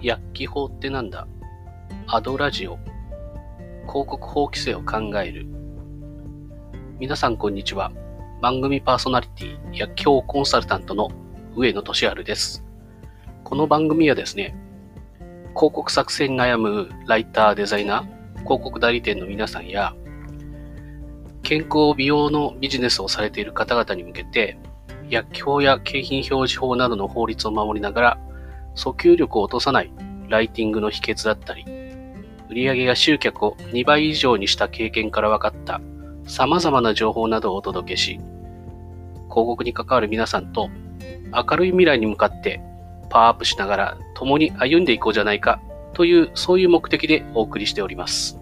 薬機法ってなんだ？アドラジオ。広告法規制を考える。皆さんこんにちは。番組パーソナリティ薬機法コンサルタントの上野俊治です。この番組はですね広告作成に悩むライターデザイナー広告代理店の皆さんや健康美容のビジネスをされている方々に向けて薬機法や景品表示法などの法律を守りながら訴求力を落とさないライティングの秘訣だったり、売上や集客を2倍以上にした経験から分かった様々な情報などをお届けし、広告に関わる皆さんと明るい未来に向かってパワーアップしながら共に歩んでいこうじゃないかというそういう目的でお送りしております。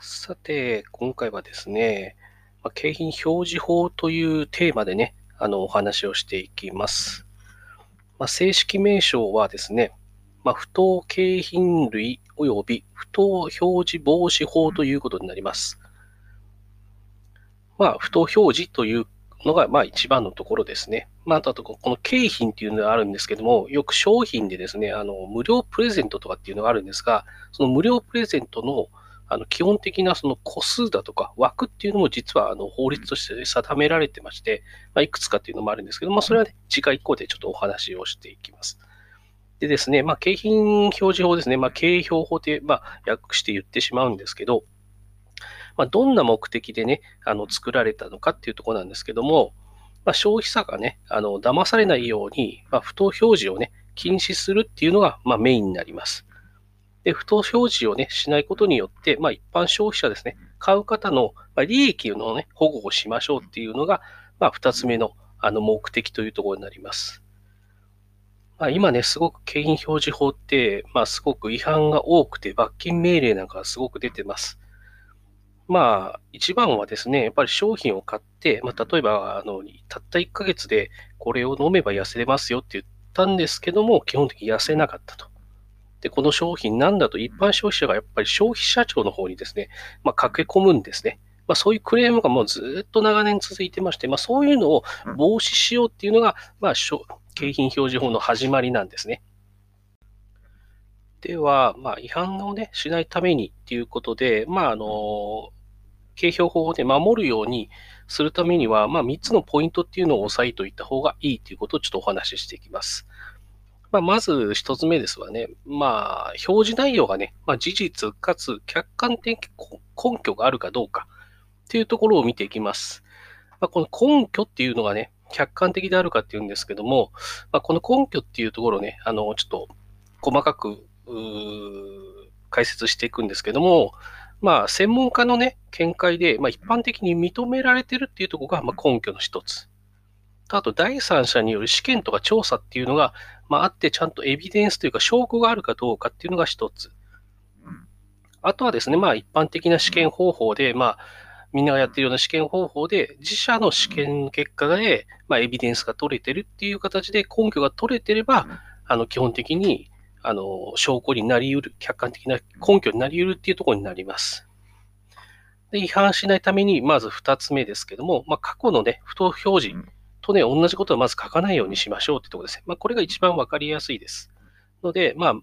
さて、今回はですね、まあ、景品表示法というテーマでね、あの、お話をしていきます。まあ、正式名称はですね、まあ、不当景品類及び不当表示防止法ということになります。まあ、不当表示というのが、まあ、一番のところですね。まあ、あと、この景品っていうのがあるんですけども、よく商品でですね、あの、無料プレゼントとかっていうのがあるんですが、その無料プレゼントのあの基本的なその個数だとか枠っていうのも実はあの法律として定められてまして、まあ、いくつかっていうのもあるんですけど、まあ、それはね、次回以降でちょっとお話をしていきます。でですね、まあ、景品表示法ですね、まあ、景表法で、まあ、訳して言ってしまうんですけど、まあ、どんな目的でね、あの作られたのかっていうところなんですけども、まあ、消費者がね、あの騙されないように、まあ、不当表示をね、禁止するっていうのが、まあ、メインになります。で、不当表示をね、しないことによって、まあ一般消費者ですね、買う方の、利益のね、保護をしましょうっていうのが、まあ二つ目のあの目的というところになります。まあ、今ね、すごく景品表示法って、まあすごく違反が多くて、罰金命令なんかがすごく出てます。まあ、一番はですね、やっぱり商品を買って、まあ、例えば、あの、たった1ヶ月でこれを飲めば痩せれますよって言ったんですけども、基本的に痩せなかったと。で、この商品なんだと一般消費者がやっぱり消費者庁の方にですね、まあ、駆け込むんですね。まあ、そういうクレームがもうずっと長年続いてまして、まあ、そういうのを防止しようっていうのが、まあ、景品表示法の始まりなんですね。では、まあ、違反をね、しないためにっていうことで、まあ、あの、景品法をね、守るようにするためには、まあ、3つのポイントっていうのを押さえておいた方がいいということをちょっとお話ししていきます。まあ、まず一つ目ですわね。まあ、表示内容がね、まあ、事実かつ客観的根拠があるかどうかっていうところを見ていきます。まあ、この根拠っていうのがね、客観的であるかっていうんですけども、まあ、この根拠っていうところね、あの、ちょっと細かく解説していくんですけども、まあ、専門家のね、見解で、まあ、一般的に認められてるっていうところが、まあ、根拠の一つ。あと、第三者による試験とか調査っていうのが、まあ、あって、ちゃんとエビデンスというか証拠があるかどうかっていうのが一つ。あとはですね、まあ、一般的な試験方法で、まあ、みんながやってるような試験方法で、自社の試験結果で、まあ、エビデンスが取れてるっていう形で根拠が取れてれば、あの、基本的に、あの、証拠になり得る、客観的な根拠になり得るっていうところになります。で違反しないために、まず二つ目ですけども、まあ、過去のね、不当表示とね、同じことはまず書かないようにしましょうってとこですね。まあ、これが一番わかりやすいです。ので、まあ、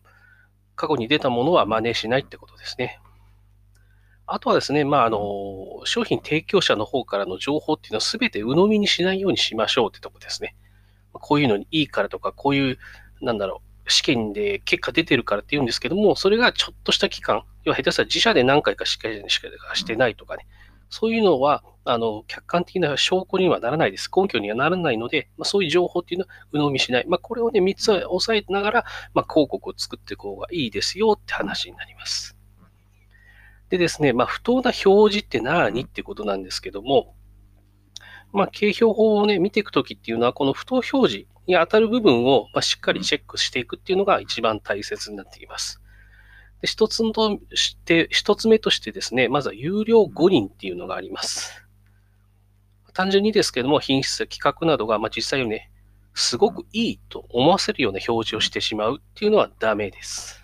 過去に出たものは真似しないってことですね。あとはですね、まあ、あの、商品提供者の方からの情報っていうのは全て鵜呑みにしないようにしましょうってとこですね。こういうのにいいからとか、こういう、なんだろう、試験で結果出てるからって言うんですけども、それがちょっとした期間、要は下手したら自社で何回かしかしてないとかね、そういうのは、あの、客観的な証拠にはならないです。根拠にはならないので、まあ、そういう情報っていうのは鵜呑みしない。まあ、これをね、3つは押さえながら、まあ、広告を作っていく方がいいですよって話になります。でですね、まあ、不当な表示って何？ってことなんですけども、まあ、景表法をね、見ていくときっていうのは、この不当表示に当たる部分を、ま、しっかりチェックしていくっていうのが一番大切になっています。で一つとして、一つ目としてですね、まずは有料5人っていうのがあります。単純にですけども、品質や、規格などが、まあ、実際にね、すごくいいと思わせるような表示をしてしまうっていうのはダメです。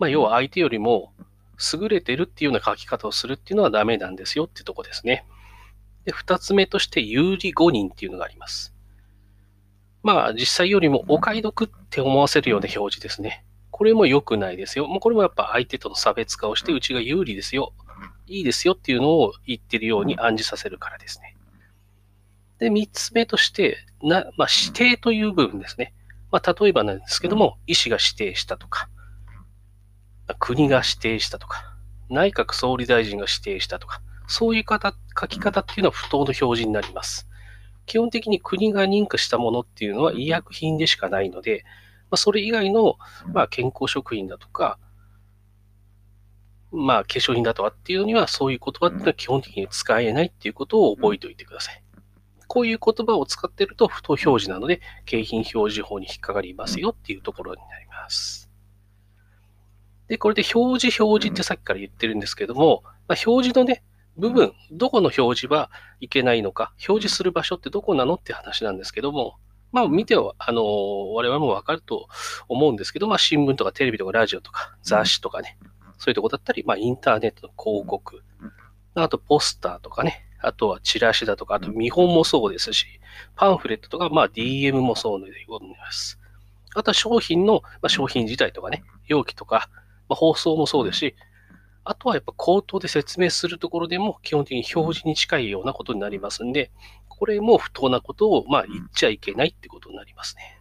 まあ、要は相手よりも優れてるっていうような書き方をするっていうのはダメなんですよってとこですね。で、二つ目として有利誤認っていうのがあります。まあ、実際よりもお買い得って思わせるような表示ですね。これも良くないですよ。もうこれもやっぱ相手との差別化をして、うちが有利ですよ。いいですよっていうのを言ってるように暗示させるからですね。で、三つ目として、なまあ、指定という部分ですね。まあ、例えばなんですけども、医師が指定したとか、国が指定したとか、内閣総理大臣が指定したとか、そういう方書き方っていうのは不当の表示になります。基本的に国が認可したものっていうのは医薬品でしかないので、まあ、それ以外の、まあ、健康食品だとか、まあ、化粧品だとかっていうのには、そういう言葉っていうのは基本的に使えないっていうことを覚えておいてください。こういう言葉を使ってると不当表示なので、景品表示法に引っかかりますよっていうところになります。で、これで表示表示ってさっきから言ってるんですけども、まあ、表示のね、部分、どこの表示はいけないのか、表示する場所ってどこなのって話なんですけども、まあ見ては、あの、我々もわかると思うんですけど、まあ新聞とかテレビとかラジオとか雑誌とかね、そういうとこだったり、まあインターネットの広告、あとポスターとかね、あとはチラシだとか、あと見本もそうですし、パンフレットとか、まあ DM もそうでございます。あとは商品の、まあ、商品自体とかね、容器とか、まあ、放送もそうですし、あとはやっぱ口頭で説明するところでも基本的に表示に近いようなことになりますんで、これも不当なことをまあ言っちゃいけないってことになりますね。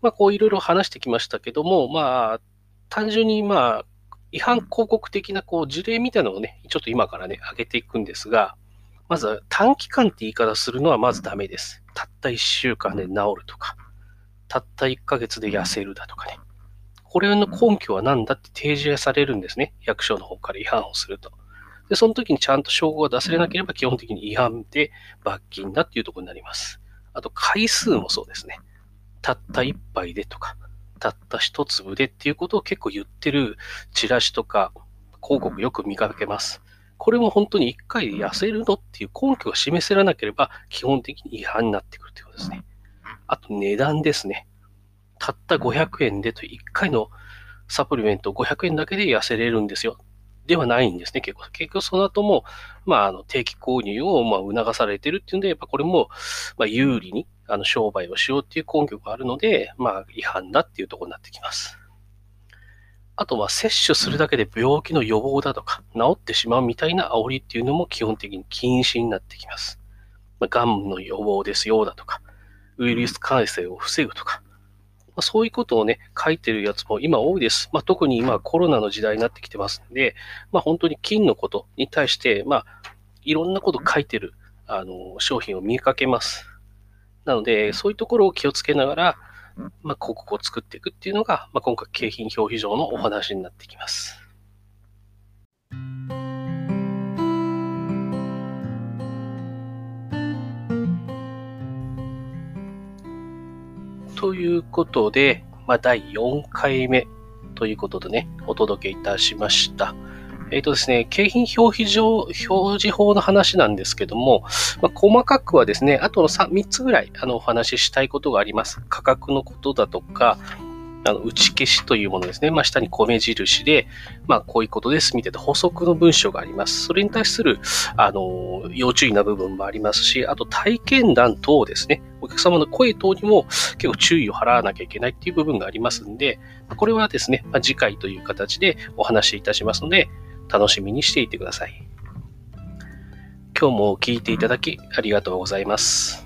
まあこういろいろ話してきましたけども、まあ単純にまあ違反広告的なこう事例みたいなのをね、ちょっと今からね、上げていくんですが、まずは短期間って言い方するのはまずダメです。たった1週間で治るとか、たった1ヶ月で痩せるだとかね。これの根拠は何だって提示されるんですね。役所の方から違反をすると。で、その時にちゃんと証拠が出せなければ基本的に違反で罰金だっていうところになります。あと回数もそうですね。たった一杯でとか、たった一粒でっていうことを結構言ってるチラシとか広告よく見かけます。これも本当に一回で痩せるのっていう根拠が示せらなければ基本的に違反になってくるということですね。あと値段ですね。たった500円でと1回のサプリメント500円だけで痩せれるんですよ。ではないんですね、結構。結局その後も、まあ、あの定期購入をまあ促されてるっていうんで、やっぱこれもまあ有利にあの商売をしようっていう根拠があるので、まあ違反だっていうところになってきます。あとは摂取するだけで病気の予防だとか、治ってしまうみたいな煽りっていうのも基本的に禁止になってきます。まあ、がんの予防ですよだとか、ウイルス感染を防ぐとか、まあ、そういうことをね、書いてるやつも今多いです。まあ、特に今コロナの時代になってきてますんで、まあ、本当に金のことに対して、まあ、いろんなこと書いてる、あの、商品を見かけます。なので、そういうところを気をつけながら、まあ、広告を作っていくっていうのが、まあ、今回景品表示上のお話になってきます。ということで、まあ、第4回目ということでね、お届けいたしました。えっ、ー、とですね、景品表示上、表示法の話なんですけども、まあ、細かくはですね、あとの 3, 3つぐらいあのお話ししたいことがあります。価格のことだとか、あの打ち消しというものですね。まあ、下に米印で、まあ、こういうことですみたいな補足の文章があります。それに対する、あの、要注意な部分もありますし、あと体験談等ですね。お客様の声等にも結構注意を払わなきゃいけないっていう部分がありますんで、これはですね、まあ、次回という形でお話しいたしますので、楽しみにしていてください。今日も聞いていただきありがとうございます。